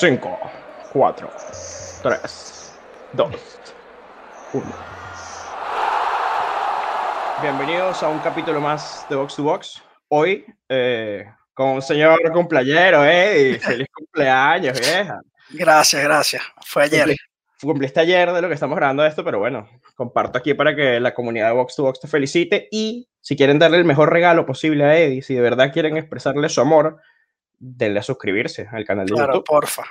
5, 4, 3, 2, 1. Bienvenidos a un capítulo más de Box to Box. Hoy eh, con un señor cumpleañero, ¿eh? Y feliz cumpleaños, vieja. Gracias, gracias. Fue ayer. Cumpli- Cumpliste ayer de lo que estamos grabando esto, pero bueno, comparto aquí para que la comunidad de Box to Box te felicite y si quieren darle el mejor regalo posible a Eddie, si de verdad quieren expresarle su amor, denle a suscribirse al canal de Claro, YouTube. porfa.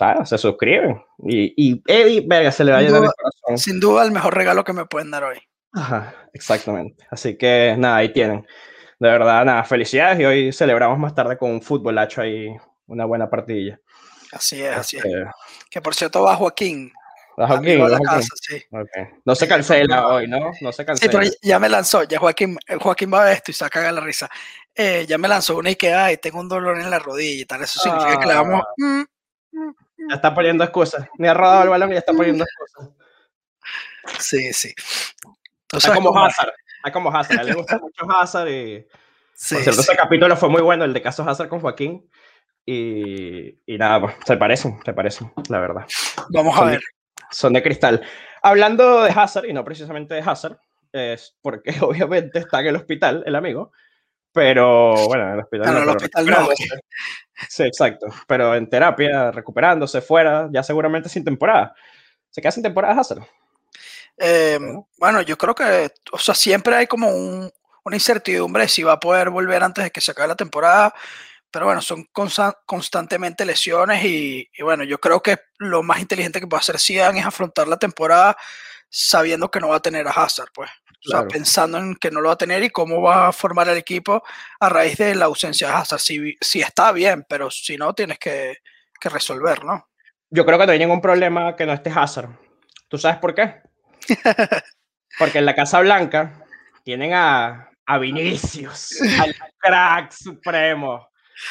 Ah, se suscriben. Y, y Eddie, verga, se le va a llenar el duda- corazón. Sin duda, el mejor regalo que me pueden dar hoy. Ajá, exactamente. Así que nada, ahí tienen. De verdad, nada, felicidades y hoy celebramos más tarde con un fútbol hecho ahí una buena partidilla. Así es, así es. Eh, Que por cierto, va Joaquín. La ¿Vas aquí? casa, sí. Ok. No se cancela hoy, ¿no? No se Sí, cancela. pero ya me lanzó, ya Joaquín, eh, Joaquín va a ver esto y se caga la risa. Eh, ya me lanzó una y que, ay, tengo un dolor en la rodilla y tal. Eso significa que le vamos. Ah. mm, mm, mm. Ya está poniendo excusas. Ni ha rodado el balón y ya está poniendo excusas. Sí, sí. Tú Es sabes como. Hazard. Es como Hazard. A él le gusta mucho Hazard y... Sí, Por cierto, sí. ese capítulo fue muy bueno, el de caso Hazard con Joaquín. Y, y nada, pues, se parecen, se parecen, la verdad. Vamos a Son ver. Son de cristal. Hablando de Hazard, y no precisamente de Hazard, es porque obviamente está en el hospital, el amigo, pero bueno, en el hospital. No, el hospital no. Sí, exacto, pero en terapia, recuperándose, fuera, ya seguramente sin temporada. ¿Se queda sin temporada Hazard? Eh, Bueno. bueno, yo creo que, o sea, siempre hay como un- una incertidumbre de si va a poder volver antes de que se acabe la temporada, pero bueno, son consa- constantemente lesiones y, y bueno, yo creo que lo más inteligente que puede hacer Zidane es afrontar la temporada sabiendo que no va a tener a Hazard, pues, o sea, pensando en que no lo va a tener y cómo va a formar el equipo a raíz de la ausencia de Hazard. Si, si está bien, pero si no, tienes que, que resolver, ¿no? Yo creo que no hay ningún problema que no esté Hazard. ¿Tú sabes por qué? Porque en la Casa Blanca tienen a, a Vinicius, al crack supremo.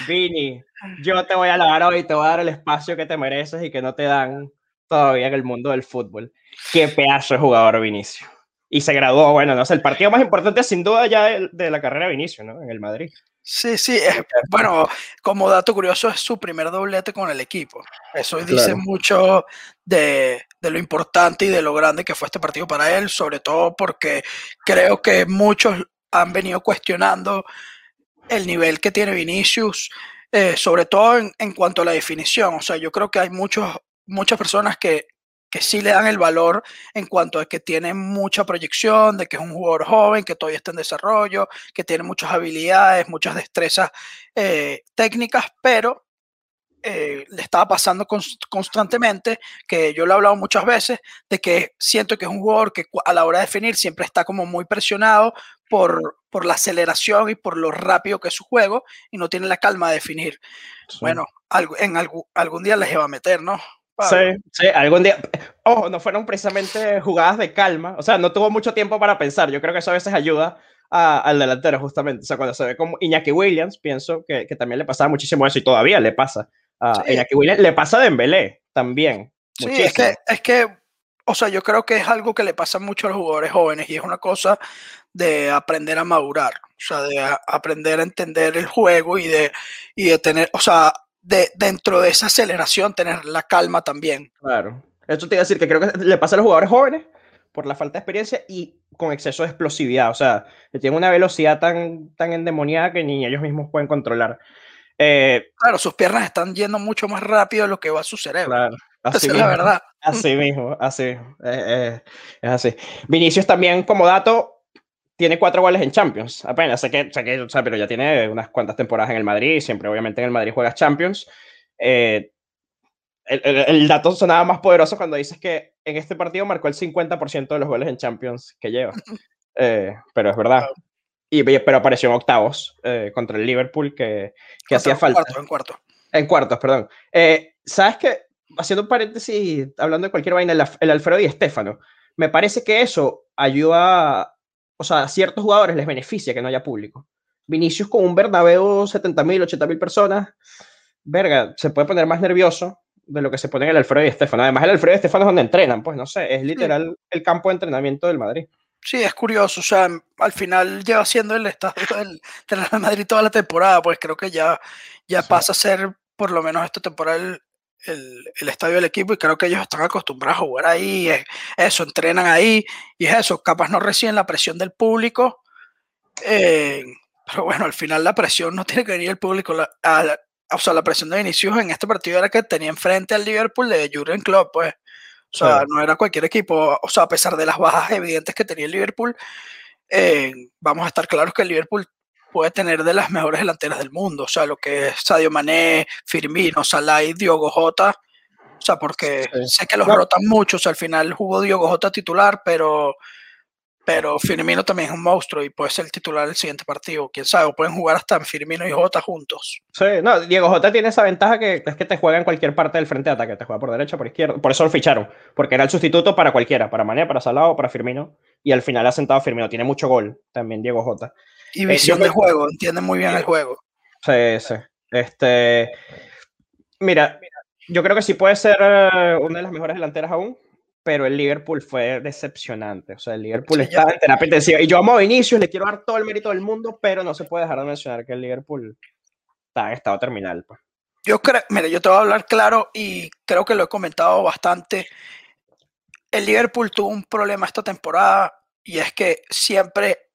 Vini, yo te voy a lavar hoy, te voy a dar el espacio que te mereces y que no te dan todavía en el mundo del fútbol. Qué pedazo de jugador Vinicius. Y se graduó, bueno, no sé, el partido más importante sin duda ya de, de la carrera de Vinicius, ¿no? En el Madrid. Sí, sí, es- bueno, como dato curioso, es su primer doblete con el equipo. Eso dice mucho de, de lo importante y de lo grande que fue este partido para él, sobre todo porque creo que muchos han venido cuestionando el nivel que tiene Vinicius, eh, sobre todo en, en cuanto a la definición. O sea, yo creo que hay muchos, muchas personas que, que sí le dan el valor en cuanto a que tiene mucha proyección, de que es un jugador joven, que todavía está en desarrollo, que tiene muchas habilidades, muchas destrezas eh, técnicas, pero eh, le estaba pasando cons- constantemente, que yo lo he hablado muchas veces, de que siento que es un jugador que a la hora de definir siempre está como muy presionado por, por la aceleración y por lo rápido que es su juego y no tiene la calma de definir. Bueno, algo, en algún, algún día les iba a meter, ¿no? Pablo? Sí, sí, algún día. Ojo, no fueron precisamente jugadas de calma. O sea, no tuvo mucho tiempo para pensar. Yo creo que eso a veces ayuda a- al delantero, justamente. O sea, cuando se ve como Iñaki Williams, pienso que, que también le pasaba muchísimo eso y todavía le pasa a Sí. Iñaki Williams. Le pasa a Dembélé también. Sí, muchísimo. es que, es que, o sea, yo creo que es algo que le pasa mucho a los jugadores jóvenes y es una cosa de aprender a madurar, o sea, de a- aprender a entender el juego y de, y de tener, o sea, de, dentro de esa aceleración tener la calma también. Claro. Eso te iba a decir que creo que le pasa a los jugadores jóvenes por la falta de experiencia y con exceso de explosividad. O sea, que tienen una velocidad tan, tan endemoniada que ni ellos mismos pueden controlar. Eh, Claro, sus piernas están yendo mucho más rápido de lo que va a su cerebro. claro. Así es la mismo. verdad. Así mismo, así. eh, eh, es así. Vinicius también, como dato, tiene cuatro goles en Champions. Apenas, sé que, sé que, o sea, pero ya tiene unas cuantas temporadas en el Madrid. Siempre, obviamente, en el Madrid juegas Champions. Eh, el, el- el dato sonaba más poderoso cuando dices que en este partido marcó el 50% de los goles en Champions que lleva. Pero es verdad. Y, pero apareció en octavos eh, contra el Liverpool, que, que hacía En falta. cuarto, en cuarto. En cuartos, perdón. Eh, ¿Sabes qué? Haciendo un paréntesis, hablando de cualquier vaina, el, Alfredo y Estefano, me parece que eso ayuda, o sea, a ciertos jugadores les beneficia que no haya público. Vinicius con un Bernabéu, 70 mil, 80 mil personas, verga, se puede poner más nervioso de lo que se pone en el Alfredo y Estefano. Además, el Alfredo y Estefano es donde entrenan, pues no sé, es literal el campo de entrenamiento del Madrid. Sí, es curioso, o sea, al final lleva siendo el estadio del, del Real Madrid toda la temporada, pues creo que ya, ya Sí. pasa a ser, por lo menos esta temporada, el, el, estadio del equipo y creo que ellos están acostumbrados a jugar ahí, eso, entrenan ahí y es eso, capaz no reciben la presión del público, eh, pero bueno, al final la presión no tiene que venir el público, la, o sea, la presión de Vinicius en este partido era que tenía enfrente al Liverpool de Jurgen Klopp, pues, o sea, no era cualquier equipo, o sea, a pesar de las bajas evidentes que tenía el Liverpool, eh, vamos a estar claros que el Liverpool puede tener de las mejores delanteras del mundo, o sea, lo que es Sadio Mané, Firmino, Salah y Diogo Jota, o sea, porque sé que los rotan mucho, o sea, al final jugó Diogo Jota titular, pero, pero Firmino también es un monstruo y puede ser el titular del siguiente partido, quién sabe, o pueden jugar hasta Firmino y Jota juntos. Sí, no, Diego Jota tiene esa ventaja que es que te juega en cualquier parte del frente de ataque, te juega por derecha, por izquierda, por eso lo ficharon, porque era el sustituto para cualquiera, para Mané, para Salah o para Firmino, y al final ha sentado Firmino, tiene mucho gol también Diego Jota. Y eh, visión de juego, entiende muy bien el juego. Sí, sí. Este, mira, yo creo que sí puede ser eh, una de las mejores delanteras aún, pero el Liverpool fue decepcionante. O sea, el Liverpool está en terapia intensiva. Y yo amo a Vinicius, le quiero dar todo el mérito del mundo, pero no se puede dejar de mencionar que el Liverpool está en estado terminal. Pues. Yo creo, mira, yo te voy a hablar claro y creo que lo he comentado bastante. El Liverpool tuvo un problema esta temporada y es que siempre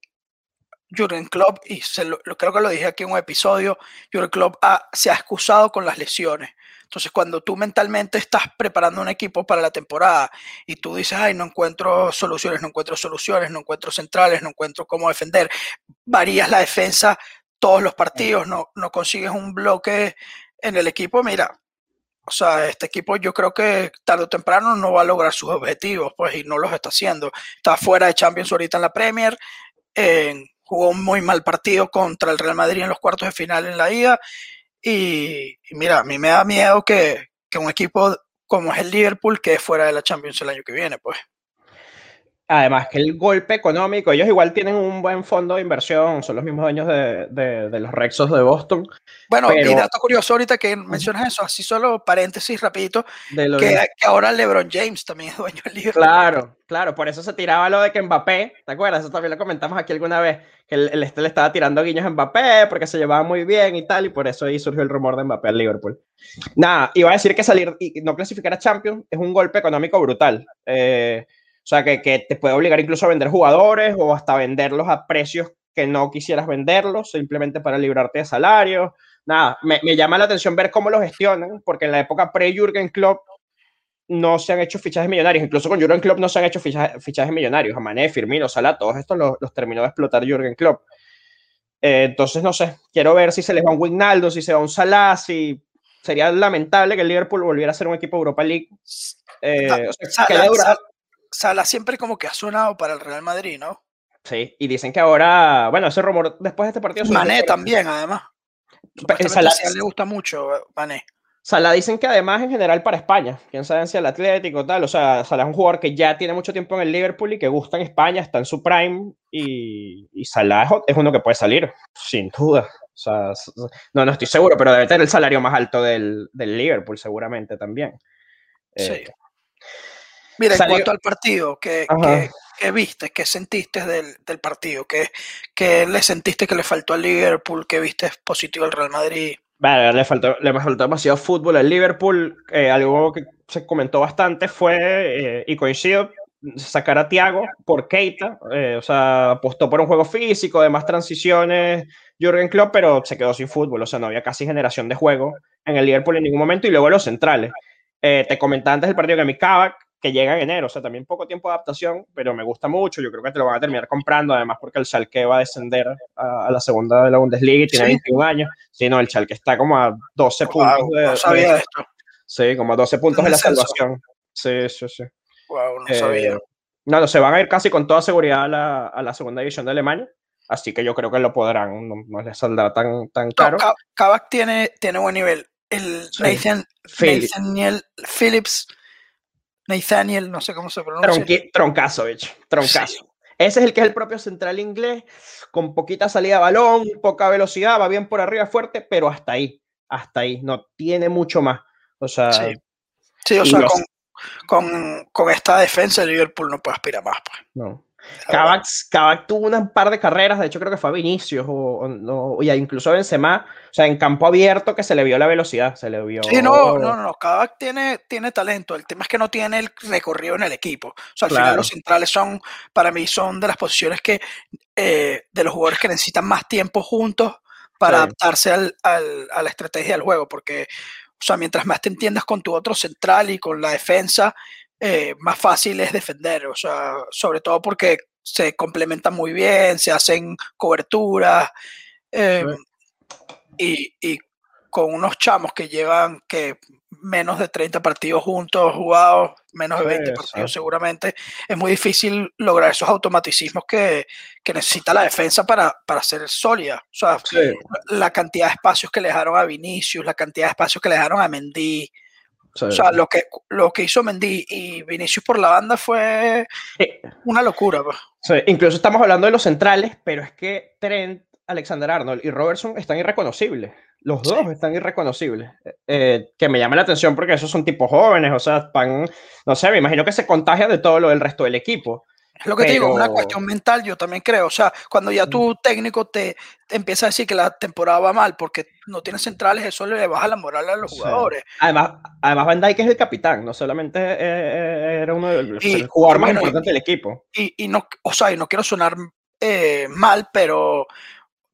Jurgen Klopp, y se lo, creo que lo dije aquí en un episodio, Jurgen Klopp se ha excusado con las lesiones. Entonces, cuando tú mentalmente estás preparando un equipo para la temporada y tú dices, ay, no encuentro soluciones, no encuentro soluciones, no encuentro centrales, no encuentro cómo defender, varías la defensa todos los partidos, no, no consigues un bloque en el equipo, mira, o sea, este equipo yo creo que tarde o temprano no va a lograr sus objetivos, pues, y no los está haciendo. Está fuera de Champions ahorita en la Premier, en jugó un muy mal partido contra el Real Madrid en los cuartos de final en la ida. Y, mira, a mí me da miedo que, que, un equipo como es el Liverpool quede fuera de la Champions el año que viene, pues. Además que el golpe económico, ellos igual tienen un buen fondo de inversión, son los mismos dueños de, de, los Rexos de Boston. Bueno, y dato curioso ahorita que mencionas eso, así solo paréntesis rapidito, que, que, ahora LeBron James también es dueño del Liverpool. Claro, claro, por eso se tiraba lo de que Mbappé, ¿te acuerdas? Eso también lo comentamos aquí alguna vez, que el, este le estaba tirando guiños a Mbappé porque se llevaba muy bien y tal, y por eso ahí surgió el rumor de Mbappé al Liverpool. Nada, iba a decir que salir y no clasificar a Champions es un golpe económico brutal. Eh, o sea, que, que, te puede obligar incluso a vender jugadores o hasta venderlos a precios que no quisieras venderlos, simplemente para librarte de salarios. Nada, me, me llama la atención ver cómo lo gestionan, porque en la época pre-Jürgen Klopp no se han hecho fichajes millonarios. Incluso con Jürgen Klopp no se han hecho fichajes, fichajes millonarios. Mané, Firmino, Salah, todos estos los, los terminó de explotar Jürgen Klopp. Eh, entonces, no sé, quiero ver si se les va un Wignaldo, si se va un Salah, si sería lamentable que el Liverpool volviera a ser un equipo Europa League. Eh, o sea, que Sala siempre como que ha sonado para el Real Madrid, ¿no? Sí, y dicen que ahora, bueno, ese rumor después de este partido. Mané también, además. Sala, le gusta mucho eh, Mané. Sala dicen que además en general para España, quién sabe si el Atlético o tal, o sea, Salah es un jugador que ya tiene mucho tiempo en el Liverpool y que gusta en España, está en su prime y, y Salah es uno que puede salir, sin duda. O sea, no, no estoy seguro, pero debe tener el salario más alto del, del Liverpool seguramente también. Sí. Eh, Mira, en cuanto al partido, ¿qué, viste? ¿Qué sentiste del, partido? ¿Qué, le sentiste que le faltó al Liverpool? ¿Qué viste positivo al Real Madrid? Vale, le faltó, le faltó demasiado fútbol al Liverpool. Eh, algo que se comentó bastante fue, eh, y coincido, sacar a Thiago por Keita. Eh, o sea, apostó por un juego físico, de más transiciones, Jürgen Klopp, pero se quedó sin fútbol. O sea, no había casi generación de juego en el Liverpool en ningún momento. Y luego los centrales. te comentaba antes del partido que mi Kavak que llega en enero, o sea, también poco tiempo de adaptación, pero me gusta mucho, yo creo que te lo van a terminar comprando, además porque el Schalke va a descender a, la segunda de la Bundesliga y tiene 21 años, sí, no, el Schalke está como a 12 puntos de, no sabía esto. Sí, como a 12 puntos de la salvación. Sí, sí, sí. Wow, no sabía. Eh, no, no, se van a ir casi con toda seguridad a la, a la segunda división de Alemania, así que yo creo que lo podrán, no, les saldrá tan, tan caro. No, tiene, tiene buen nivel. El Nathan, Nathaniel Phillips Nathaniel, no sé cómo se pronuncia. troncazo, bicho, troncazo. Ese es el que es el propio central inglés, con poquita salida de balón, poca velocidad, va bien por arriba fuerte, pero hasta ahí, hasta ahí, no tiene mucho más. O sea, sí, o sea con, con, con, esta defensa el Liverpool no puede aspirar más. Pues. No. Kavak, tuvo un par de carreras, de hecho creo que fue a Vinicius o, no, y incluso a Benzema, o sea, en campo abierto que se le vio la velocidad, se le vio... Sí, no, no, no, Kavak tiene, tiene talento, el tema es que no tiene el recorrido en el equipo, o sea, al final los centrales son, para mí son de las posiciones que, eh, de los jugadores que necesitan más tiempo juntos para adaptarse al, al, a la estrategia del juego, porque, o sea, mientras más te entiendas con tu otro central y con la defensa, eh, más fácil es defender, o sea, sobre todo porque se complementan muy bien, se hacen coberturas em, y, y, con unos chamos que llevan que menos de 30 partidos juntos jugados, menos de 20 partidos seguramente, es muy difícil lograr esos automaticismos que, que necesita la defensa para, para ser sólida. O sea, la cantidad de espacios que le dejaron a Vinicius, la cantidad de espacios que le dejaron a Mendy, o sea, lo que, lo que hizo Mendy y Vinicius por la banda fue una locura. Pues. incluso estamos hablando de los centrales, pero es que Trent, Alexander Arnold y Robertson están irreconocibles. Los dos están irreconocibles. Eh, que me llama la atención porque esos son tipos jóvenes, o sea, van, no sé, me imagino que se contagia de todo lo del resto del equipo. Es lo que te digo, una cuestión mental, yo también creo. O sea, cuando ya tu técnico te, empieza a decir que la temporada va mal porque no tiene centrales, eso le baja la moral a los jugadores. Además, además Van Dijk es el capitán, no solamente eh, eh, era uno de los jugadores más importantes del equipo. Y, y, no, o sea, y no quiero sonar eh, mal, pero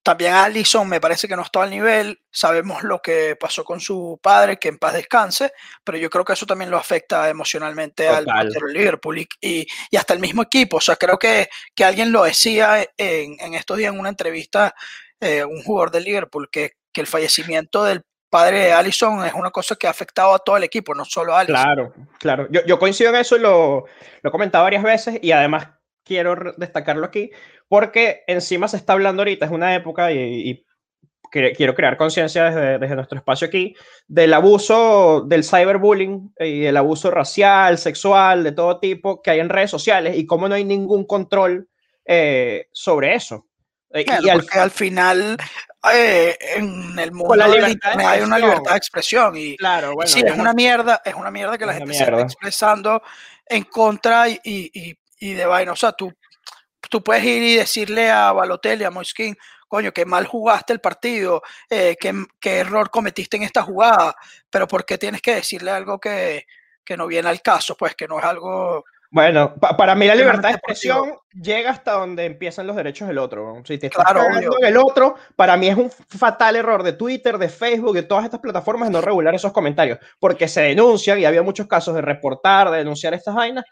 también Allison me parece que no está al nivel. Sabemos lo que pasó con su padre, que en paz descanse, pero yo creo que eso también lo afecta emocionalmente al Liverpool y, y, hasta el mismo equipo. O sea, creo que, que alguien lo decía en, en, estos días en una entrevista, eh, un jugador de Liverpool, que, que el fallecimiento del padre de Allison es una cosa que ha afectado a todo el equipo, no solo a Allison. Claro, claro. Yo, yo coincido en eso y lo, lo he comentado varias veces y además quiero destacarlo aquí, porque encima se está hablando ahorita, es una época y, quiero crear conciencia desde, nuestro espacio aquí, del abuso del cyberbullying y el abuso racial, sexual, de todo tipo que hay en redes sociales y cómo no hay ningún control eh, sobre eso. Eh, y al, porque al final eh, en el mundo hay una libertad de expresión y, claro, bueno, sí, es una mierda, es una mierda que la gente se está expresando en contra y, y, y de vaina. O sea, tú, tú puedes ir y decirle a Balotelli, a Moiskin, coño, que mal jugaste el partido, eh, qué, error cometiste en esta jugada, pero ¿por qué tienes que decirle algo que, que no viene al caso? Pues que no es algo... Bueno, para mí la libertad de expresión llega hasta donde empiezan los derechos del otro. Si te estás claro, en el otro, para mí es un fatal error de Twitter, de Facebook, de todas estas plataformas de no regular esos comentarios, porque se denuncian y había muchos casos de reportar, de denunciar estas vainas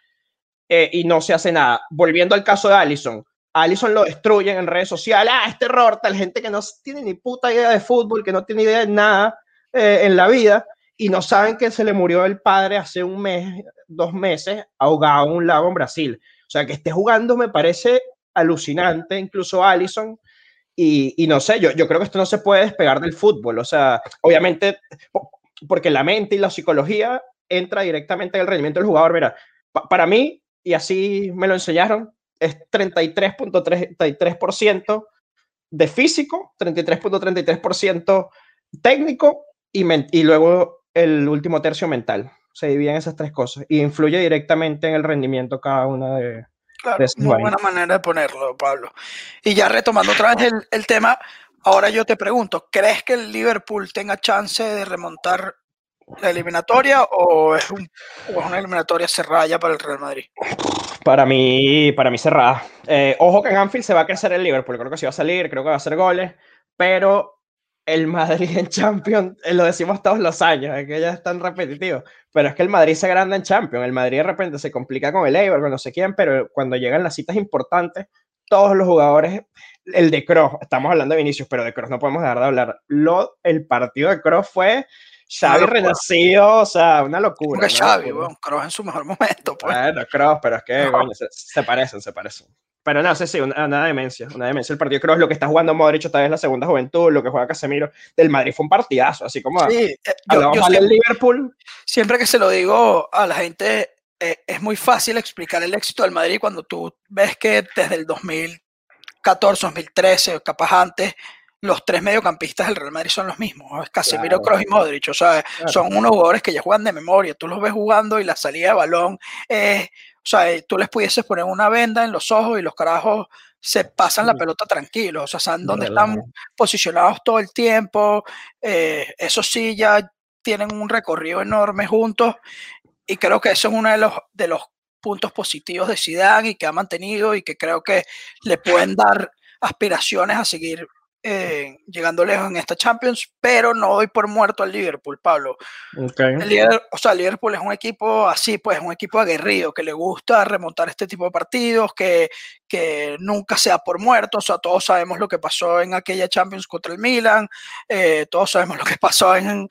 eh, y no se hace nada. Volviendo al caso de Allison, Allison lo destruyen en redes sociales, ah, este error, tal gente que no tiene ni puta idea de fútbol, que no tiene idea de nada eh, en la vida y no saben que se le murió el padre hace un mes, dos meses, ahogado en un lago en Brasil. O sea, que esté jugando me parece alucinante, incluso Allison. Y, y, no sé, yo, yo creo que esto no se puede despegar del fútbol. O sea, obviamente, porque la mente y la psicología entra directamente en el rendimiento del jugador. Mira, para mí, y así me lo enseñaron, es 33.33% de físico, 33.33% técnico y, y luego el último tercio mental. Se dividen esas tres cosas y influye directamente en el rendimiento cada una de, Claro, muy buena manera de ponerlo, Pablo. Y ya retomando otra vez el, el, tema, ahora yo te pregunto, ¿crees que el Liverpool tenga chance de remontar la eliminatoria o es, una eliminatoria cerrada ya para el Real Madrid? Para mí, para mí cerrada. Eh, ojo que en Anfield se va a crecer el Liverpool, creo que sí va a salir, creo que va a hacer goles, pero el Madrid en Champions, eh, lo decimos todos los años, es que ya es tan repetitivo, pero es que el Madrid se agranda en Champions, el Madrid de repente se complica con el Eibar, con no sé quién, pero cuando llegan las citas importantes, todos los jugadores, el de Kroos, estamos hablando de Vinicius, pero de Kroos no podemos dejar de hablar, lo, el partido de Kroos fue Xavi renacido, o sea, una locura. Porque Xavi, bueno, Kroos en su mejor momento. Pues. Bueno, Kroos, pero es que se, parecen, se parecen. Pero no, sí, sí, una, demencia, una demencia. El partido Kroos, lo que está jugando Modric otra vez la segunda juventud, lo que juega Casemiro, del Madrid fue un partidazo, así como sí, eh, yo, siempre, Liverpool. Siempre que se lo digo a la gente, eh, es muy fácil explicar el éxito del Madrid cuando tú ves que desde el 2014, 2013, capaz antes, los tres mediocampistas del Real Madrid son los mismos, Casemiro, Kroos y Modric, o sea, son unos jugadores que ya juegan de memoria, tú los ves jugando y la salida de balón es, o sea, eh, tú les pudieses poner una venda en los ojos y los carajos se pasan la pelota tranquilos, o sea, saben dónde están posicionados todo el tiempo. Eh, eso sí, ya tienen un recorrido enorme juntos y creo que eso es uno de los, de los puntos positivos de Zidane y que ha mantenido y que creo que le pueden dar aspiraciones a seguir eh, llegando lejos en esta Champions, pero no doy por muerto al Liverpool, Pablo. El o sea, Liverpool es un equipo así, pues, un equipo aguerrido, que le gusta remontar este tipo de partidos, que, que nunca sea por muerto, o sea, todos sabemos lo que pasó en aquella Champions contra el Milan, eh, todos sabemos lo que pasó en,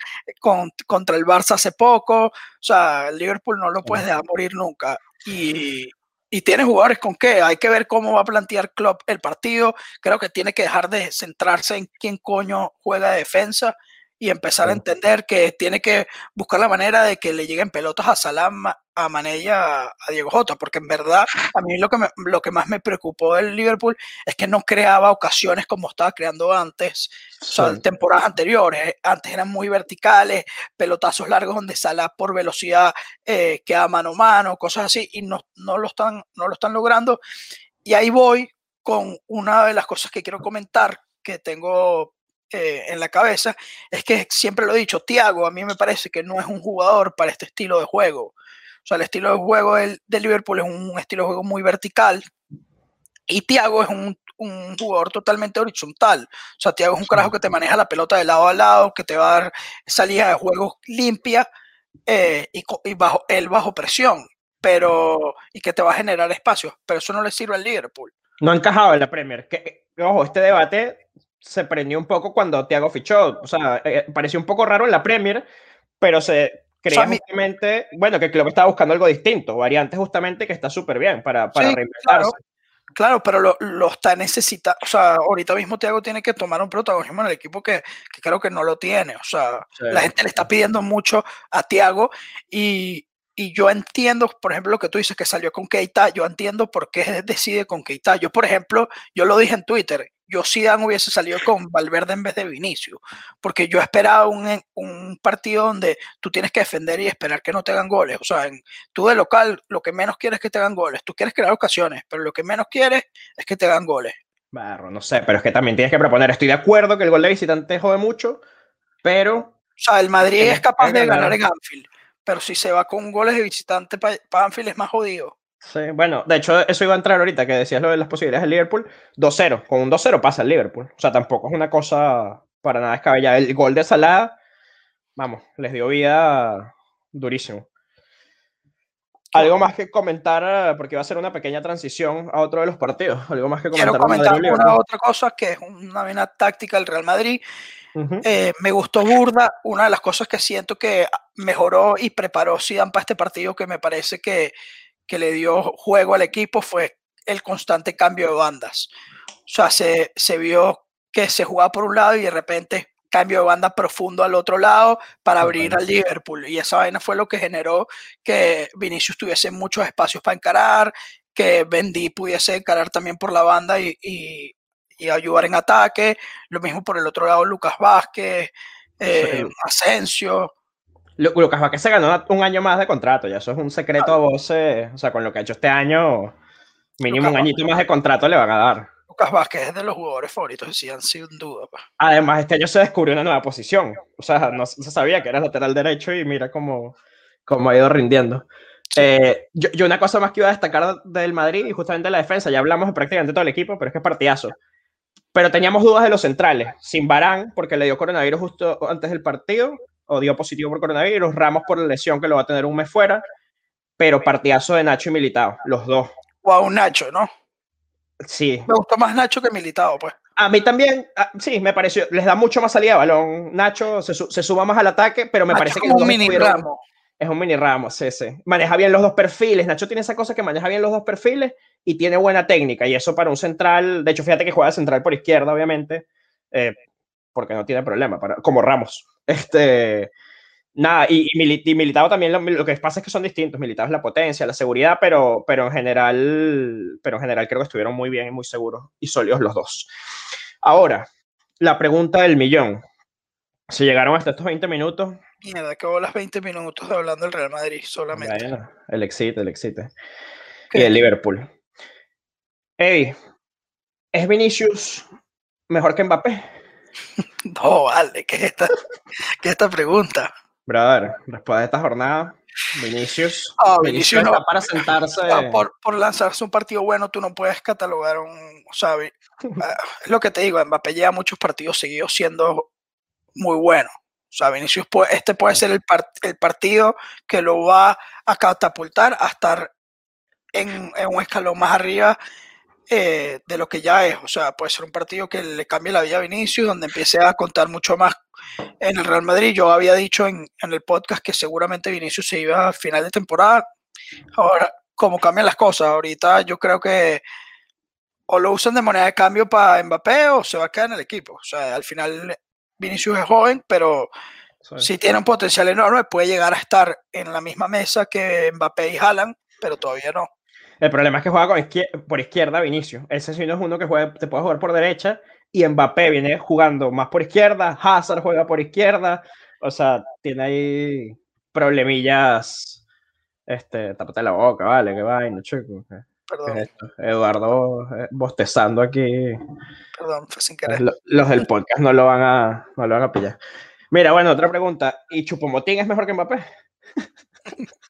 contra el Barça hace poco, o sea, el Liverpool no lo puedes dejar morir nunca. Y, y tiene jugadores con qué. Hay que ver cómo va a plantear Klopp el partido. Creo que tiene que dejar de centrarse en quién coño juega de defensa y empezar a entender que tiene que buscar la manera de que le lleguen pelotas a Salam, a Manella, a Diego Jota, porque en verdad a mí lo que, lo que más me preocupó del Liverpool es que no creaba ocasiones como estaba creando antes, o sea, temporadas anteriores, antes eran muy verticales, pelotazos largos donde Salah por velocidad eh, queda mano a mano, cosas así, y no, no, lo están, no lo están logrando. Y ahí voy con una de las cosas que quiero comentar que tengo eh, en la cabeza es que siempre lo he dicho, Thiago a mí me parece que no es un jugador para este estilo de juego. O sea, el estilo de juego del, de Liverpool es un estilo de juego muy vertical y Thiago es un, un, jugador totalmente horizontal. O sea, Thiago es un carajo que te maneja la pelota de lado a lado, que te va a dar salida de juego limpia eh, y, y, bajo, él bajo presión, pero y que te va a generar espacio, pero eso no le sirve al Liverpool. No ha encajado en la Premier. Que, ojo, este debate se prendió un poco cuando Thiago fichó. O sea, eh, eh, pareció un poco raro en la Premier, pero se creía justamente, bueno, que Klopp estaba buscando algo distinto, variantes justamente que está súper bien para, para reinventarse. Claro. pero lo, lo, está necesitando. O sea, ahorita mismo Thiago tiene que tomar un protagonismo en el equipo que, que creo que no lo tiene. O sea, la gente le está pidiendo mucho a Thiago y, y yo entiendo, por ejemplo, lo que tú dices que salió con Keita, yo entiendo por qué decide con Keita. Yo, por ejemplo, yo lo dije en Twitter, yo Dan hubiese salido con Valverde en vez de Vinicio, porque yo esperaba un, un, partido donde tú tienes que defender y esperar que no te hagan goles. O sea, en, tú de local lo que menos quieres es que te hagan goles. Tú quieres crear ocasiones, pero lo que menos quieres es que te hagan goles. Barro, no sé, pero es que también tienes que proponer. Estoy de acuerdo que el gol de visitante jode mucho, pero... O sea, el Madrid es capaz de ganar en Anfield, pero si se va con goles de visitante para Anfield es más jodido. Sí, bueno, de hecho, eso iba a entrar ahorita, que decías lo de las posibilidades del Liverpool. 2-0, con un 2-0 pasa el Liverpool. O sea, tampoco es una cosa para nada descabellada. El gol de Salah, vamos, les dio vida durísimo. Algo más que comentar, porque va a ser una pequeña transición a otro de los partidos. Algo más que comentar. Quiero comentar una otra cosa, que es una vena táctica del Real Madrid. eh, me gustó burda. Una de las cosas que siento que mejoró y preparó Zidane para este partido, que me parece que que le dio juego al equipo fue el constante cambio de bandas. O sea, se, se vio que se jugaba por un lado y de repente cambio de banda profundo al otro lado para abrir al Liverpool. Y esa vaina fue lo que generó que Vinicius tuviese muchos espacios para encarar, que Bendy pudiese encarar también por la banda y, y, ayudar en ataque. Lo mismo por el otro lado, Lucas Vázquez, eh, Asensio. Lucas Vázquez se ganó un año más de contrato, ya eso es un secreto a voces, o sea, con lo que ha hecho este año, mínimo un añito más de contrato le van a dar. Lucas Vázquez es de los jugadores favoritos, sí, han sido sin duda. Además, este año se descubrió una nueva posición, o sea, no, se sabía que era lateral derecho y mira cómo, cómo ha ido rindiendo. Eh, yo, yo, una cosa más que iba a destacar del Madrid y justamente la defensa, ya hablamos de prácticamente todo el equipo, pero es que es partidazo. Pero teníamos dudas de los centrales, sin Barán, porque le dio coronavirus justo antes del partido, o dio positivo por coronavirus, Ramos por la lesión que lo va a tener un mes fuera, pero partidazo de Nacho y Militao, los dos. Wow, Nacho, ¿no? Sí. Me gustó más Nacho que Militao, pues. A mí también, ah, sí, me pareció, les da mucho más salida de balón. Nacho se, se suma más al ataque, pero me parece que es un mini ramo. Es un mini ramo, sí, sí. Maneja bien los dos perfiles. Nacho tiene esa cosa que maneja bien los dos perfiles y tiene buena técnica. Y eso para un central, de hecho, fíjate que juega central por izquierda, obviamente, eh, porque no tiene problema, para, como Ramos. Este, nada, y, y, Militado también lo, que pasa es que son distintos. Militado es la potencia, la seguridad, pero, pero, en general, pero en general creo que estuvieron muy bien y muy seguros y sólidos los dos. Ahora, la pregunta del millón. Si llegaron hasta estos 20 minutos. Mierda, acabó las 20 minutos hablando del Real Madrid solamente. el exit, el exit. y el Liverpool. Ey, ¿es Vinicius mejor que Mbappé? No, vale, ¿qué es esta, qué es esta pregunta? Brother, después de esta jornada, Vinicius, Ah, Vinicius Vinicius no- está para sentarse. Ah, por, por lanzarse un partido bueno, tú no puedes catalogar un. O sea, ah, es lo que te digo, Mbappé lleva muchos partidos seguidos siendo muy bueno. O sea, Vinicius, puede- este puede ser el, el partido que lo va a catapultar a estar en, en un escalón más arriba eh, de lo que ya es. O sea, puede ser un partido que le cambie la vida a Vinicius, donde empiece a contar mucho más en el Real Madrid. Yo había dicho en, en el podcast que seguramente Vinicius se iba a final de temporada. Ahora, como cambian las cosas, ahorita yo creo que o lo usan de moneda de cambio para Mbappé o se va a quedar en el equipo. O sea, al final Vinicius es joven, pero Sí. sí tiene un potencial enorme, puede llegar a estar en la misma mesa que Mbappé y Haaland, pero todavía no. El problema es que juega con izquier- por izquierda Vinicius. Ese sí no es uno que juega, te puede jugar por derecha y Mbappé viene jugando más por izquierda, Hazard juega por izquierda, o sea, tiene ahí problemillas. Este, tápate la boca, vale, qué vaina, chico. ¿Qué- qué Perdón, es? Eduardo eh, bostezando aquí. perdón, fue sin querer. Lo- Los del podcast no lo van a, no lo van a pillar. Mira, bueno, otra pregunta. ¿Y Chupomotín es mejor que Mbappé?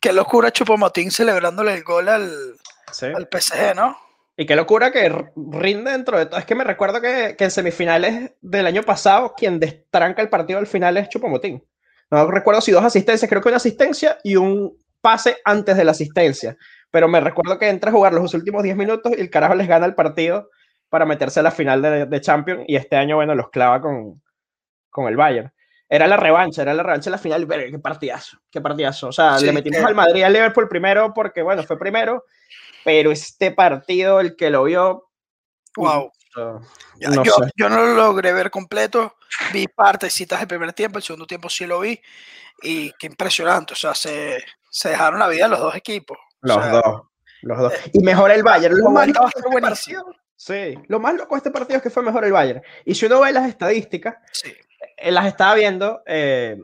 Qué locura Chupomotín celebrándole el gol al, Sí. al PSG, ¿no? Y qué locura que rinde dentro de todo. Es que me recuerdo que, que en semifinales del año pasado, quien destranca el partido al final es Chupomotín. No recuerdo si dos asistencias, creo que una asistencia y un pase antes de la asistencia. Pero me recuerdo que entra a jugar los últimos 10 minutos y el carajo les gana el partido para meterse a la final de, de Champions. Y este año, bueno, los clava con, con el Bayern. Era la revancha, era la revancha de la final. Pero qué partidazo, qué partidazo. O sea, Sí, le metimos eh. al Madrid al Liverpool primero porque, bueno, fue primero. Pero este partido, el que lo vio, Wow. Ya, no yo, sé. yo no lo logré ver completo, vi partecitas del primer tiempo, el segundo tiempo sí lo vi, y qué impresionante, o sea, se, se dejaron la vida los dos equipos. O Los sea, dos. Los dos. Y mejor el Bayern. Lo más loco este buenísima. partido- Sí, lo más loco de este partido es que fue mejor el Bayern. Y si uno ve las estadísticas, Sí. Eh, las estaba viendo, eh,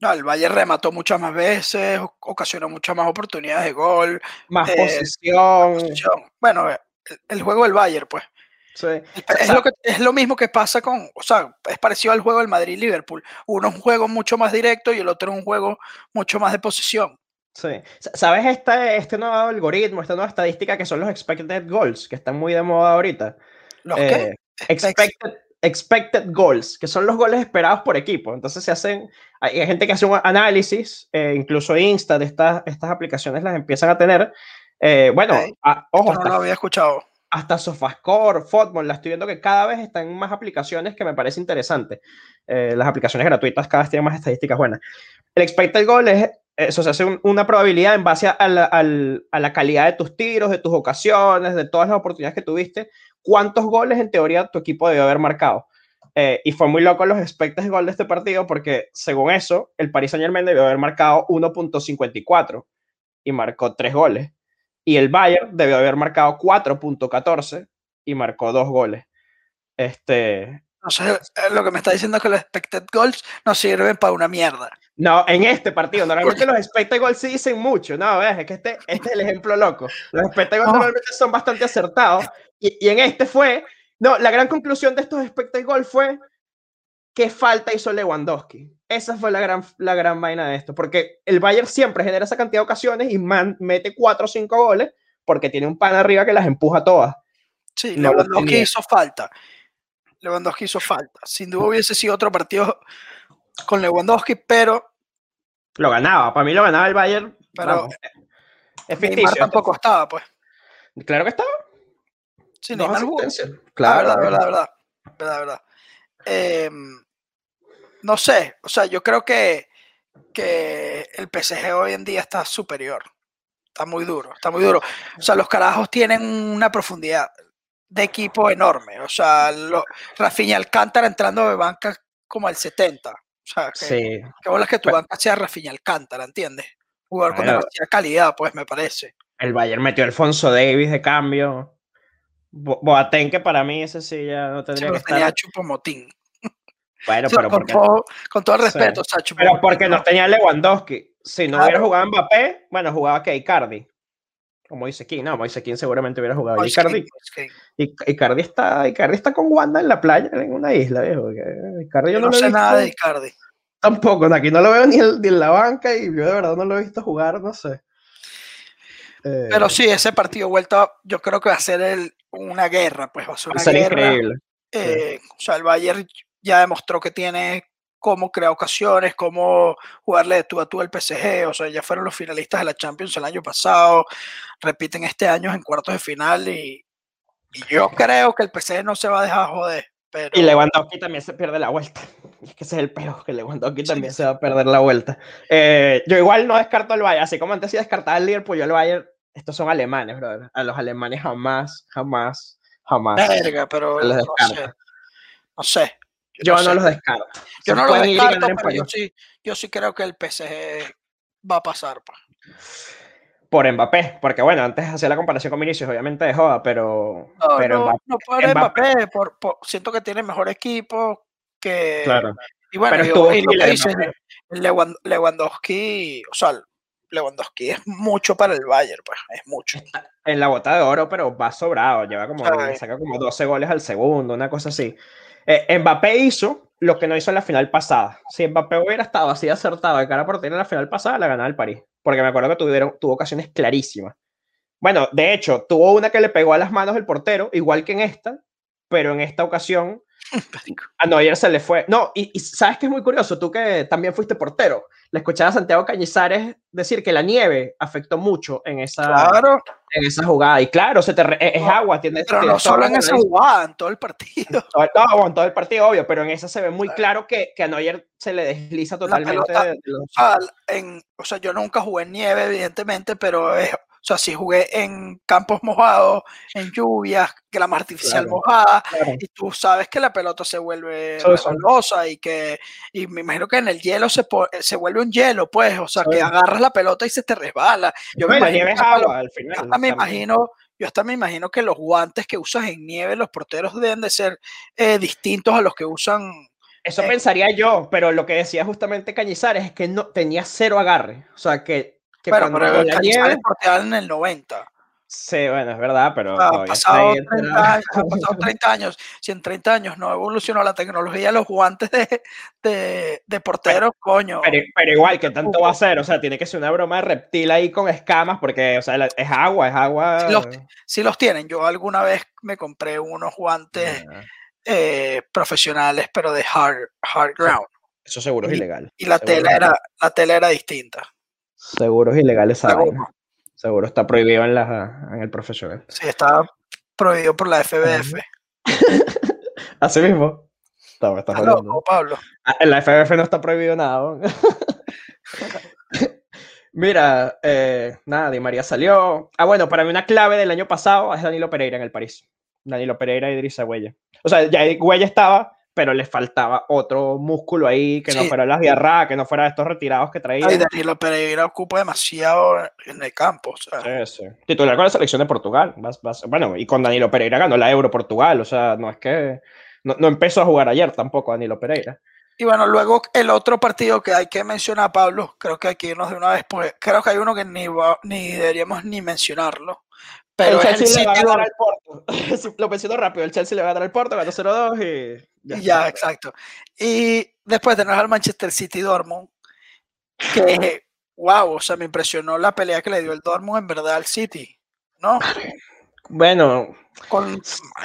No, el Bayern remató muchas más veces, ocasionó muchas más oportunidades de gol. más Eh, posición. posición. Bueno, eh, el, el juego del Bayern, pues. sí. Es lo, que, es lo mismo que pasa con, o sea, es parecido al juego del Madrid-Liverpool. Uno es un juego mucho más directo y el otro es un juego mucho más de posición. Sí. Sa- ¿Sabes este, este nuevo algoritmo, esta nueva estadística que son los expected goals, que están muy de moda ahorita? ¿Los Eh, qué? expected, expected goals, que son los goles esperados por equipo. Entonces se hacen, hay gente que hace un análisis, eh, incluso Insta de estas, estas aplicaciones las empiezan a tener. Eh, bueno, a- ojo, no lo había escuchado. hasta SofaScore, Fotball, la estoy viendo que cada vez están más aplicaciones que me parece interesante. Eh, las aplicaciones gratuitas cada vez tienen más estadísticas buenas. El expected goal es, eso se hace un- una probabilidad en base a la, a la calidad de tus tiros, de tus ocasiones, de todas las oportunidades que tuviste, cuántos goles en teoría tu equipo debió haber marcado. Eh, y fue muy loco los expected goal de este partido porque según eso, el Paris Saint Germain debió haber marcado 1.54 y marcó tres goles. Y el Bayern debió haber marcado 4.14 y marcó dos goles. Este, Entonces, eh, lo que me está diciendo es que los expected goals no sirven para una mierda. no, en este partido, normalmente los expected goals sí dicen mucho, no, ves, es que este, este es el ejemplo loco. Los expected goals No. normalmente son bastante acertados y, y en este fue, no, la gran conclusión de estos expected goals fue qué falta hizo Lewandowski. Esa fue la gran, la gran vaina de esto, porque el Bayern siempre genera esa cantidad de ocasiones y man- mete 4 o 5 goles porque tiene un pan arriba que las empuja todas. Sí, No Lewandowski hizo falta. Lewandowski hizo falta. Sin duda hubiese sido otro partido con Lewandowski, pero Lo ganaba, para mí lo ganaba el Bayern. Pero vamos, es Neymar ficticio. tampoco estaba, pues. Claro que estaba. Sí, Dos Neymar jugó. asistencias. Ah, Claro, verdad, verdad, verdad, verdad, verdad. Em, no sé, o sea, yo creo que, que el PSG hoy en día está superior. Está muy duro, está muy duro. O sea, los carajos tienen una profundidad de equipo enorme. O sea, lo, Rafinha Alcántara entrando de banca como al 70. O sea, que, Sí, que bolas que tu Bueno. banca sea Rafinha Alcántara, ¿entiendes? Jugador con demasiada calidad, pues me parece. el Bayern metió a Alfonso Davis de cambio. Bo- Boateng, que para mí ese sí ya no tendría que Siempre tenía estar. Chupomotín. Bueno, pero con, porque, todo, con todo el Sí. respeto, o sea, pero porque no- no tenía Lewandowski. Si no Claro. hubiera jugado Mbappé, bueno, jugaba que Icardi. Como dice King, no, dice King seguramente hubiera jugado. Y Icardi, Icardi, está, Icardi está con Wanda en la playa, en una isla, viejo. Icardi yo no, sé nada de Icardi. Tampoco, aquí no lo veo ni, en la banca y yo de verdad no lo he visto jugar, no sé. Pero eh, sí, ese partido vuelto, yo creo que va a ser el, una guerra, pues va a ser una guerra. increíble. Eh, o sea, el Bayern ya demostró que tiene cómo crear ocasiones, cómo jugarle de tú a tú al PSG, o sea, ya fueron los finalistas de la Champions el año pasado, repiten este año en cuartos de final y, yo creo que el PSG no se va a dejar joder. Y Lewandowski también se pierde la vuelta. Es que ese es el peor, que Lewandowski también se va a perder la vuelta. Eh, yo igual no descarto al Bayern, así como antes sí descartaba el Liverpool, yo el Bayern, estos son alemanes, brother. A los alemanes jamás, jamás, jamás. Verga, pero no sé. no sé. Yo, no, los descarto. Yo no los descarto, pero yo sí, yo sí creo que el PSG va a pasar. Pa. Por Mbappé, porque bueno, antes hacía la comparación con Vinicius, obviamente de joda, pero. No, pero Mbappé, no por Mbappé, por, siento que tiene mejor equipo que. Claro. Y bueno, pero y, lo que dice Lewandowski, o sea, Lewandowski es mucho para el Bayern, pues, es mucho. En la bota de oro, pero va sobrado, lleva como, saca como 12 goles al segundo, una cosa así. Eh, Mbappé hizo lo que no hizo en la final pasada. Si Mbappé hubiera estado así acertado de cara por portero en la final pasada, la ganaba el París. Porque me acuerdo que tuvieron, tuvo ocasiones clarísimas. Bueno, de hecho, tuvo una que le pegó a las manos el portero, igual que en esta, pero en esta ocasión a Neuer se le fue. No, y, sabes que es muy curioso, tú que también fuiste portero, le escuchaba a Santiago Cañizares decir que la nieve afectó mucho en esa, en esa jugada. Y claro, se te es agua. Tiene, pero no solo en esa jugada, en todo el partido. No, en todo el partido, obvio, pero en esa se ve muy claro que, que a Neuer se le desliza totalmente. en, o sea, yo nunca jugué en nieve, evidentemente, pero es, sea, si jugué en campos mojados, en lluvias, grama artificial mojada, y tú sabes que la pelota se vuelve resbalosa y que, y me imagino que en el hielo se, se vuelve un hielo, pues, o sea, que agarras la pelota y se te resbala. Yo me imagino, agua, al final, hasta me imagino, yo hasta me imagino que los guantes que usas en nieve, los porteros deben de ser eh, distintos a los que usan eso pensaría yo, pero lo que decía justamente Cañizares es que no tenía cero agarre. O sea, que pero, pero la nieve en el 90. Sí, bueno, es verdad, pero. Ha pasado, 30 años, ha pasado 30 años. Si en 30 años no evolucionó la tecnología, los guantes de, de, de porteros, coño. Pero, igual, que tanto va a ser? O sea, tiene que ser una broma de reptil ahí con escamas, porque, o sea, es agua, es agua. Si los, tienen. Yo alguna vez me compré unos guantes ah. eh, profesionales, pero de hard, hard ground. Eso seguro es ilegal. Y la tela, era, la tela era distinta. Seguros ilegales Seguro está prohibido en, la, en el profesional. Sí, está prohibido por la FBF. Así mismo. Pablo. Ah, en la FBF no está prohibido nada. Mira, eh, nada, Di María salió. Ah, bueno, para mí una clave del año pasado es Danilo Pereira en el París. Danilo Pereira y Idrissa Huella. O sea, ya Huella estaba, pero le faltaba otro músculo ahí, que no fuera las diarras, que no fuera estos retirados que traía. Y Danilo Pereira ocupa demasiado en el campo. O sea. Sí, sí. Titular con la selección de Portugal. bueno, y con Danilo Pereira ganó la Euro Portugal. O sea, no es que. No, empezó a jugar ayer tampoco Danilo Pereira. Y bueno, luego el otro partido que hay que mencionar, Pablo, creo que hay que irnos de una vez, porque creo que hay uno que ni, ni deberíamos ni mencionarlo. Pero el Chelsea le va a dar al Porto. Lo menciono rápido, el Chelsea le va a dar al Porto, ganó 0-2 y ya, exacto. Y después tenemos al Manchester City Dortmund, que, wow, o sea, me impresionó la pelea que le dio el Dortmund en verdad al City, ¿no? Bueno. Con,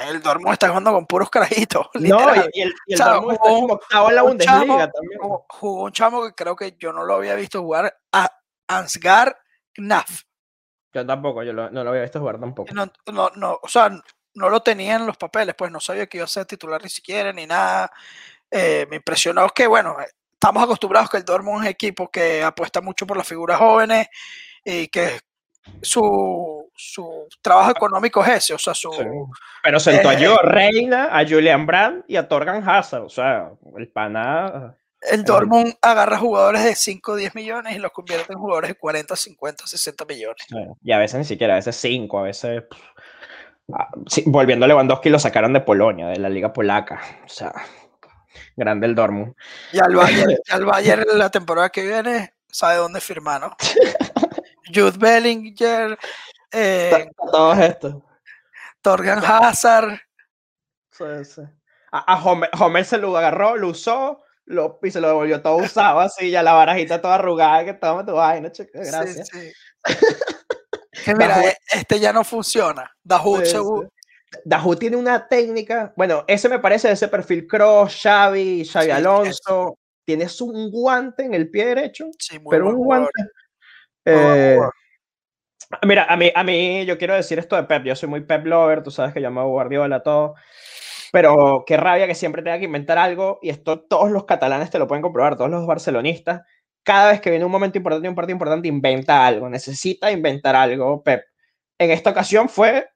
el Dortmund está jugando con puros carajitos. No, y el, y el Dortmund está como octavo en la Bundesliga también. Jugó, un chamo que creo que yo no lo había visto jugar a Ansgar Knaf. Yo tampoco, yo no lo había visto jugar tampoco. No, no, no, o sea, no lo tenía en los papeles, pues no sabía que iba a ser titular ni siquiera, ni nada. Eh, me impresionó que, bueno, estamos acostumbrados que el Dortmund es un equipo que apuesta mucho por las figuras jóvenes y que su, su trabajo económico es ese, o sea, su... Pero sentó a Joe Reina, a Julian Brandt y a Torgan Hazard, o sea, el pana... El Dortmund agarra jugadores de 5 o 10 millones y los convierte en jugadores de 40, 50, 60 millones. Y a veces ni siquiera, a veces 5, a veces... Ah, volviendo a Lewandowski, lo sacaron de Polonia, de la liga polaca. O sea, grande el Dortmund. Y al Bayern, al Bayern la temporada que viene sabe dónde firmar, ¿no? Jude Bellinger, Eh, todos estos. Torgan Hazard. Sí, sí. A, Homer, se lo agarró, lo usó, lo, y se lo devolvió todo usado, así, ya la barajita toda arrugada, que toma tu vaina, gracias. Sí, que mira, e, este ya no funciona. Dahoud sí, tiene una técnica, bueno, ese me parece de ese perfil Cross, Xavi, Xavi Alonso, tienes un guante en el pie derecho, pero un guante. Eh, mira, a mí, a mí, yo quiero decir esto de Pep, yo soy muy Pep lover, tú sabes que yo me Guardiola, todo. Pero qué rabia que siempre tenga que inventar algo, y esto todos los catalanes te lo pueden comprobar, todos los barcelonistas, cada vez que viene un momento importante, un partido importante, inventa algo, necesita inventar algo, Pep. En esta ocasión fue,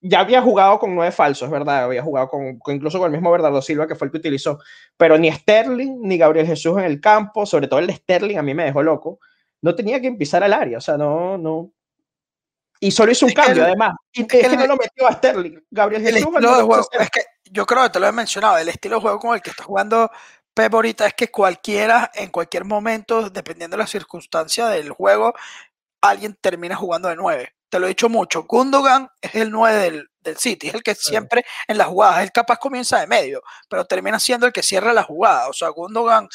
ya había jugado con nueve falsos, ¿verdad? Había jugado con, incluso con el mismo Bernardo Silva, que fue el que utilizó, pero ni Sterling ni Gabriel Jesús en el campo, sobre todo el de Sterling, a mí me dejó loco, no tenía que pisar al área, o sea, no, no, y solo hizo un cambio, además. Y es que, no lo metió a Sterling. Gabriel Jesús. es que yo creo que te lo he mencionado, el estilo de juego con el que está jugando Pep ahorita es que cualquiera, en cualquier momento, dependiendo de la circunstancia del juego, alguien termina jugando de nueve. Te lo he dicho mucho. Gundogan es el 9 del, del City, es el que siempre en las jugadas, el capaz comienza de medio, pero termina siendo el que cierra la jugada. O sea, Gundogan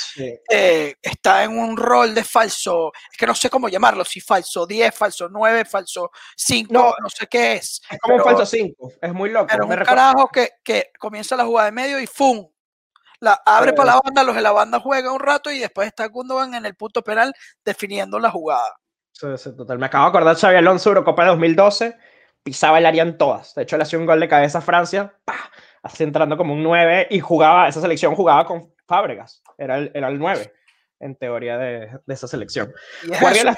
eh, está en un rol de falso, es que no sé cómo llamarlo, si falso 10, falso 9, falso 5, no, sé qué es. Es como un falso 5, es muy loco. Pero un carajo que, que comienza la jugada de medio y ¡fum! La abre para la banda, los de la banda juega un rato y después está Gundogan en el punto penal definiendo la jugada. Sí, sí, total. Me acabo de acordar Xavi Alonso, Eurocopa de 2012, pisaba el área en todas. De hecho, le hacía un gol de cabeza a Francia, así entrando como un 9 y jugaba, esa selección jugaba con Fábregas, era el, era el 9 en teoría de, de esa selección. Guardiola,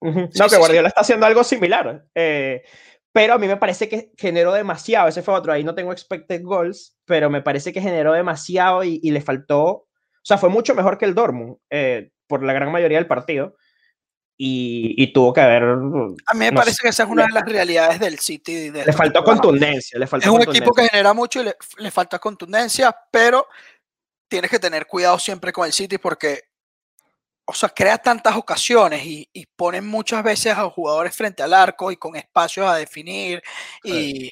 no, que Guardiola está haciendo algo similar. Eh, pero a mí me parece que generó demasiado, ese fue otro, ahí no tengo expected goals, pero me parece que generó demasiado y, le faltó, o sea, fue mucho mejor que el Dortmund eh, por la gran mayoría del partido y, tuvo que haber... A mí me parece que esa es una de las realidades del City. le faltó contundencia, le faltó Es un equipo que genera mucho y le, le falta contundencia, pero tienes que tener cuidado siempre con el City porque o sea, crea tantas ocasiones y, y, ponen muchas veces a los jugadores frente al arco y con espacios a definir y,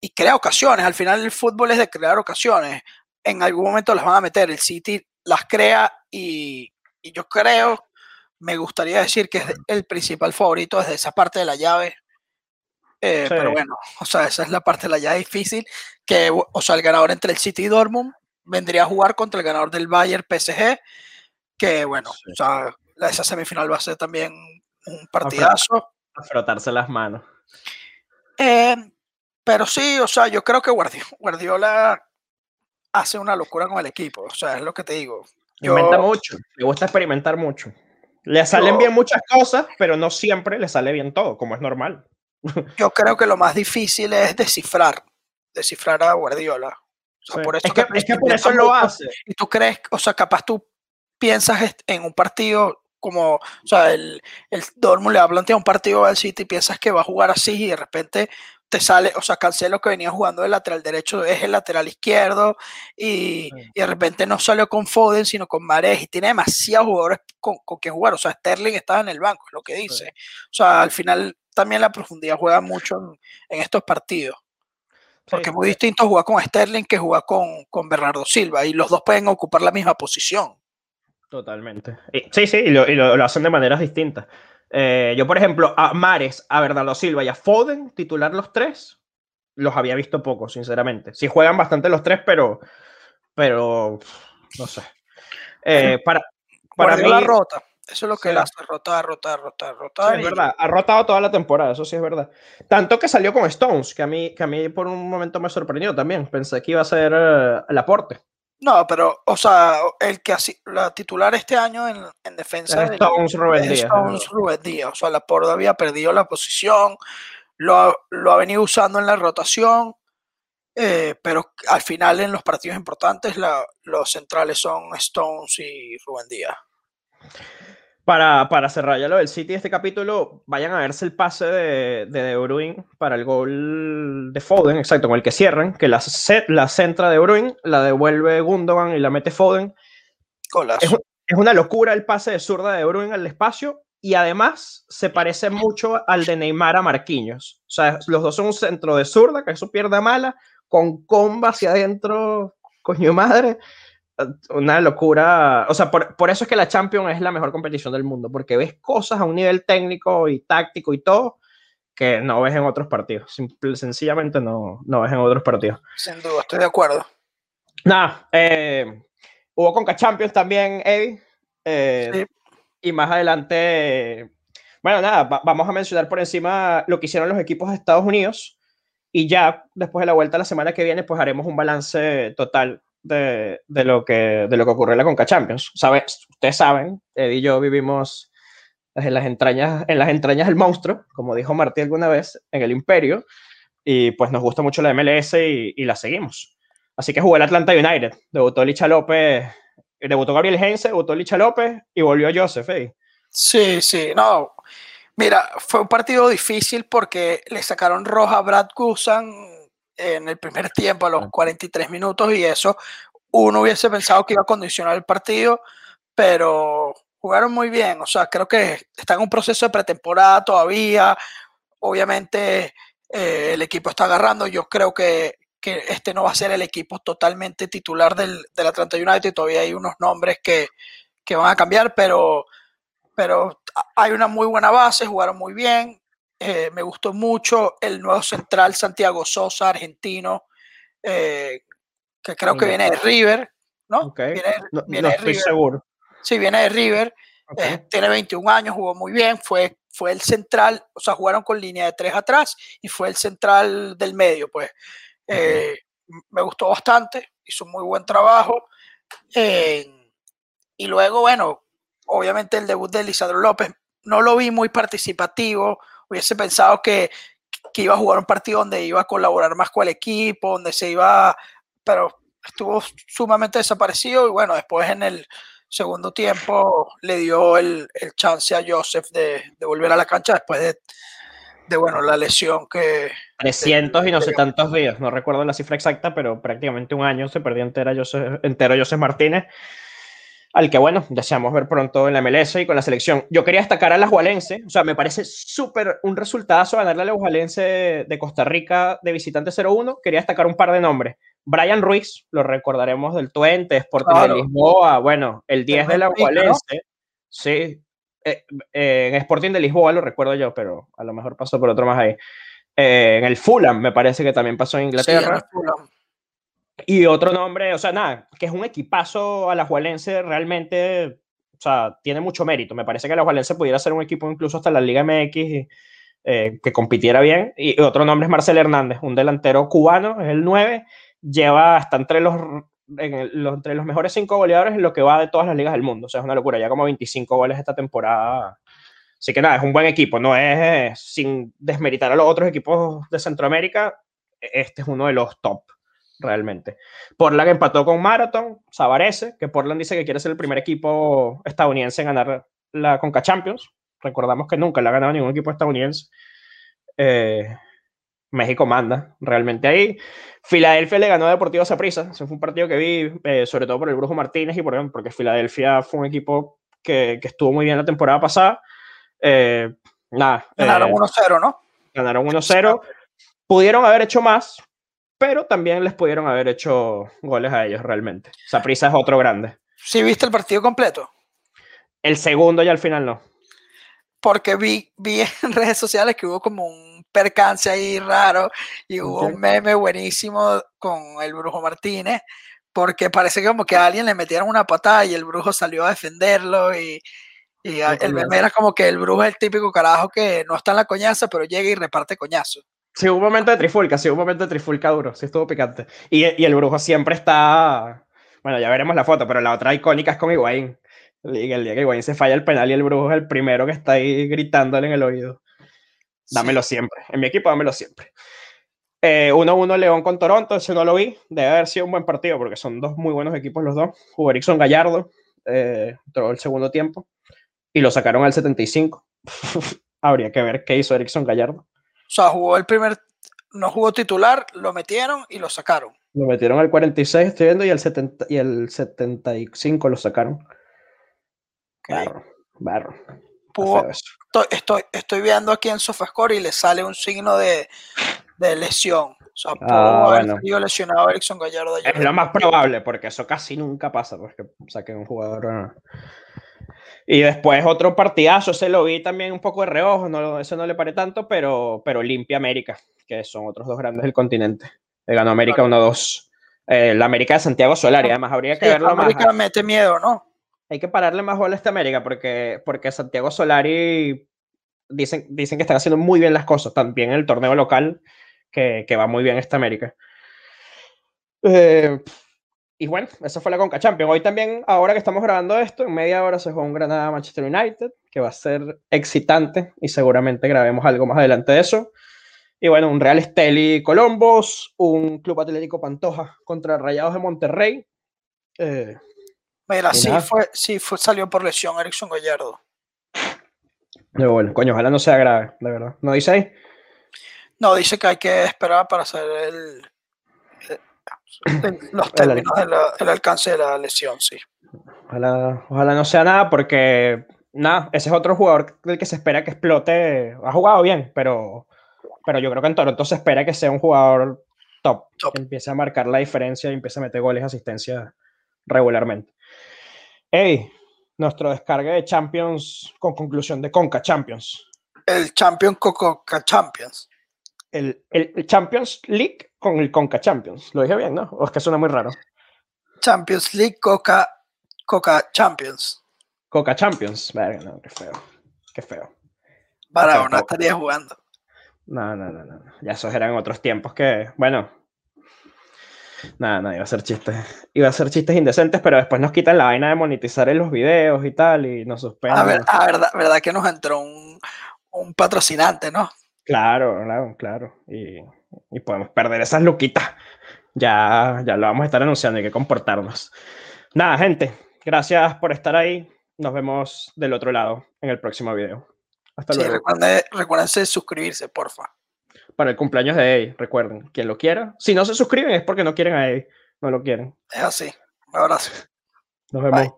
y, crea ocasiones. Al final el fútbol es de crear ocasiones. En algún momento las van a meter. El City las crea y, yo creo, me gustaría decir que es el principal favorito desde esa parte de la llave. Eh, pero bueno, o sea, esa es la parte de la llave difícil. Que, o sea, el ganador entre el City y Dortmund vendría a jugar contra el ganador del Bayern PSG que bueno, o sea, esa semifinal va a ser también un partidazo. A frotarse las manos. Eh, pero sí, o sea, yo creo que Guardiola, hace una locura con el equipo, o sea, es lo que te digo. Inventa mucho, le gusta experimentar mucho. Le salen bien muchas cosas, pero no siempre le sale bien todo, como es normal. Yo creo que lo más difícil es descifrar, descifrar a Guardiola. por eso es que, es que por eso lo hace. Y tú crees, o sea, capaz tú piensas en un partido como, o sea, el, el Dortmund le ha planteado un partido al City y piensas que va a jugar así y de repente te sale, o sea, Cancelo que venía jugando de lateral derecho es el lateral izquierdo y, de repente no salió con Foden sino con Mares y tiene demasiados jugadores con, con quien jugar, o sea, Sterling estaba en el banco, es lo que dice. O sea, al final también la profundidad juega mucho en, estos partidos. Porque es muy distinto jugar con Sterling que jugar con, con Bernardo Silva y los dos pueden ocupar la misma posición. Totalmente. sí, sí, y lo, hacen de maneras distintas. Eh, yo, por ejemplo, a Mares, a Bernardo Silva y a Foden, titular los tres, los había visto poco, sinceramente. Sí juegan bastante los tres, pero, pero no sé. Eh, para, para mí, la rota. Eso es lo que él hace, rotar, rotar, rotar, rotar. es verdad, ha rotado toda la temporada, eso sí es verdad. Tanto que salió con Stones, que a mí, que a mí por un momento me sorprendió también. Pensé que iba a ser eh, el aporte. No, pero, o sea, el que así, la titular este año en, en defensa es Stones Rubén Díaz. Stones Rubén Díaz. O sea, la Porda había perdido la posición, lo, lo ha venido usando en la rotación, eh, pero al final en los partidos importantes la, los centrales son Stones y Rubén Díaz para, para, cerrar ya lo del City este capítulo, vayan a verse el pase de, de De Bruyne para el gol de Foden, exacto, con el que cierran, que la, la centra De Bruyne, la devuelve Gundogan y la mete Foden. Es, es, una locura el pase de zurda de Bruyne al espacio y además se parece mucho al de Neymar a Marquinhos. O sea, los dos son un centro de zurda, que es su pierna mala, con comba hacia adentro, coño madre. Una locura. O sea, por, por, eso es que la Champions es la mejor competición del mundo, porque ves cosas a un nivel técnico y táctico y todo que no ves en otros partidos. Simple, sencillamente no, no ves en otros partidos. Sin duda, estoy de acuerdo. Nada, eh, hubo Conca Champions también, Eddie. Eh, sí. Y más adelante, bueno, nada, vamos a mencionar por encima lo que hicieron los equipos de Estados Unidos. Y ya después de la vuelta la semana que viene, pues haremos un balance total de, de lo, que, de lo que ocurrió en la Conca Champions. ¿Sabes? Ustedes saben, Eddie y yo vivimos en las entrañas, en las entrañas del monstruo, como dijo Martí alguna vez, en el Imperio, y pues nos gusta mucho la MLS y, la seguimos. Así que jugó el Atlanta United, debutó Licha López, debutó Gabriel Heinze, debutó Licha López y volvió Joseph. ¿eh? Sí, sí, no. Mira, fue un partido difícil porque le sacaron roja a Brad Gusan en el primer tiempo, a los 43 minutos, y eso uno hubiese pensado que iba a condicionar el partido, pero jugaron muy bien. O sea, creo que está en un proceso de pretemporada todavía. Obviamente eh, el equipo está agarrando. Yo creo que, que, este no va a ser el equipo totalmente titular del, del Atlanta United. Todavía hay unos nombres que, que, van a cambiar, pero, pero hay una muy buena base. Jugaron muy bien. Eh, me gustó mucho el nuevo central Santiago Sosa, argentino, eh, que creo que viene de River, ¿no? Okay. Viene, no, viene no de estoy River. seguro. Sí, viene de River, Okay. eh, tiene 21 años, jugó muy bien, fue, fue el central, o sea, jugaron con línea de tres atrás y fue el central del medio, pues. Me gustó bastante, hizo muy buen trabajo. Y luego, bueno, obviamente el debut de Lisandro López, no lo vi muy participativo, hubiese pensado que, que iba a jugar un partido donde iba a colaborar más con el equipo, donde se iba, pero estuvo sumamente desaparecido y bueno, después en el segundo tiempo le dio el, el chance a Joseph de, de, volver a la cancha después de, de bueno, la lesión que... 300 de, y no sé tantos días, no recuerdo la cifra exacta, pero prácticamente un año se perdió entera Joseph, entero Joseph Martínez, al que bueno, deseamos ver pronto en la MLS y con la selección. Yo quería destacar a la Jualense, o sea, me parece súper un resultado ganarle a la Jualense de Costa Rica de visitante 0-1, quería destacar un par de nombres. Brian Ruiz, lo recordaremos del Twente, Sporting claro. de Lisboa, bueno, el 10 de la Gualense, ¿no? sí, eh, eh, en Sporting de Lisboa lo recuerdo yo, pero a lo mejor pasó por otro más ahí. Eh, en el Fulham me parece que también pasó en Inglaterra. Sí, y otro nombre, o sea, nada, que es un equipazo a la Jualense realmente, o sea, tiene mucho mérito. Me parece que la Jualense pudiera ser un equipo incluso hasta la Liga MX y, que compitiera bien. Y otro nombre es Marcel Hernández, un delantero cubano, es el 9 lleva hasta entre los, el, los, entre los mejores cinco goleadores en lo que va de todas las ligas del mundo. O sea, es una locura. Ya como 25 goles esta temporada. Así que nada, es un buen equipo. No es sin desmeritar a los otros equipos de Centroamérica. Este es uno de los top, realmente. Portland empató con Marathon, Sabarese, que Portland dice que quiere ser el primer equipo estadounidense en ganar la Conca Champions. Recordamos que nunca la ha ganado ningún equipo estadounidense. Eh, México manda realmente ahí. Filadelfia le ganó a Deportivo Saprissa. Ese fue un partido que vi, eh, sobre todo por el Brujo Martínez y por porque Filadelfia fue un equipo que, que, estuvo muy bien la temporada pasada. Eh, nada. Ganaron eh, 1-0, ¿no? Ganaron 1-0. Pudieron haber hecho más, pero también les pudieron haber hecho goles a ellos realmente. Saprissa es otro grande. ¿Sí viste el partido completo? El segundo y al final no. Porque vi, vi en redes sociales que hubo como un percance ahí raro y hubo okay. un meme buenísimo con el Brujo Martínez, porque parece que como que a alguien le metieron una patada y el Brujo salió a defenderlo y, y el meme era como que el Brujo es el típico carajo que no está en la coñaza, pero llega y reparte coñazo. Sí, hubo un momento de trifulca, sí, hubo un momento de trifulca duro, sí estuvo picante. Y, y el Brujo siempre está, bueno, ya veremos la foto, pero la otra icónica es con Higuaín. El día que Higuaín se falla el penal y el Brujo es el primero que está ahí gritándole en el oído. Dámelo sí. siempre. En mi equipo, dámelo siempre. 1-1 eh, León con Toronto, ese no lo vi. Debe haber sido un buen partido porque son dos muy buenos equipos los dos. Jugó Erickson Gallardo eh, todo el segundo tiempo y lo sacaron al 75. Habría que ver qué hizo Erickson Gallardo. O sea, jugó el primer, no jugó titular, lo metieron y lo sacaron. Lo metieron al 46, estoy viendo, y el, 70, y el 75 lo sacaron. Okay. Barro, barro. estoy, estoy, viendo aquí en SofaScore y le sale un signo de, lesión. O sea, ah, lesionado Erickson Gallardo. Es lo más probable, porque eso casi nunca pasa, porque saquen un jugador. Y después otro partidazo, ese lo vi también un poco de reojo, no, ese no le paré tanto, pero, pero limpia América, que son otros dos grandes del continente. Le ganó América 1-2. Eh, la América de Santiago Solari, además habría que verlo más. América mete miedo, ¿no? Hay que pararle más bola a esta América porque, porque Santiago Solari dicen, dicen que están haciendo muy bien las cosas, también en el torneo local, que, que va muy bien esta América. Eh, y bueno, esa fue la Conca Champions. Hoy también, ahora que estamos grabando esto, en media hora se juega un Granada Manchester United, que va a ser excitante y seguramente grabemos algo más adelante de eso. Y bueno, un Real Esteli Colombos, un Club Atlético Pantoja contra Rayados de Monterrey. Eh, Mira, sí, fue, sí fue, salió por lesión Erickson Gallardo. De bueno, coño, ojalá no sea grave, de verdad. ¿No dice ahí? No, dice que hay que esperar para hacer el, los términos del alcance de la lesión, sí. Ojalá, ojalá no sea nada, porque nada, ese es otro jugador del que se espera que explote. Ha jugado bien, pero, pero yo creo que en Toronto se espera que sea un jugador top, que empiece a marcar la diferencia y empiece a meter goles, asistencia regularmente. Hey, nuestro descargue de Champions con conclusión de Conca Champions. El Champion Conca Champions. El, el, Champions League con el Conca Champions. Lo dije bien, ¿no? O es que suena muy raro. Champions League Coca, Coca Champions. Coca Champions. Verga, no, qué feo. Qué feo. Para no estaría jugando. No, no, no, no. Ya esos eran otros tiempos que, bueno, Nada, nada, iba a ser chistes. Iba a ser chistes indecentes, pero después nos quitan la vaina de monetizar en los videos y tal, y nos suspenden. A ver, a verdad, verdad que nos entró un, un patrocinante, ¿no? Claro, claro, claro. Y, y, podemos perder esas luquitas. Ya, ya lo vamos a estar anunciando, hay que comportarnos. Nada, gente, gracias por estar ahí. Nos vemos del otro lado en el próximo video. Hasta luego. Recuerden, recuérdense suscribirse, porfa para el cumpleaños de Eddie, recuerden, quien lo quiera. Si no se suscriben es porque no quieren a Eddie, no lo quieren. Es así. Un abrazo. Nos vemos.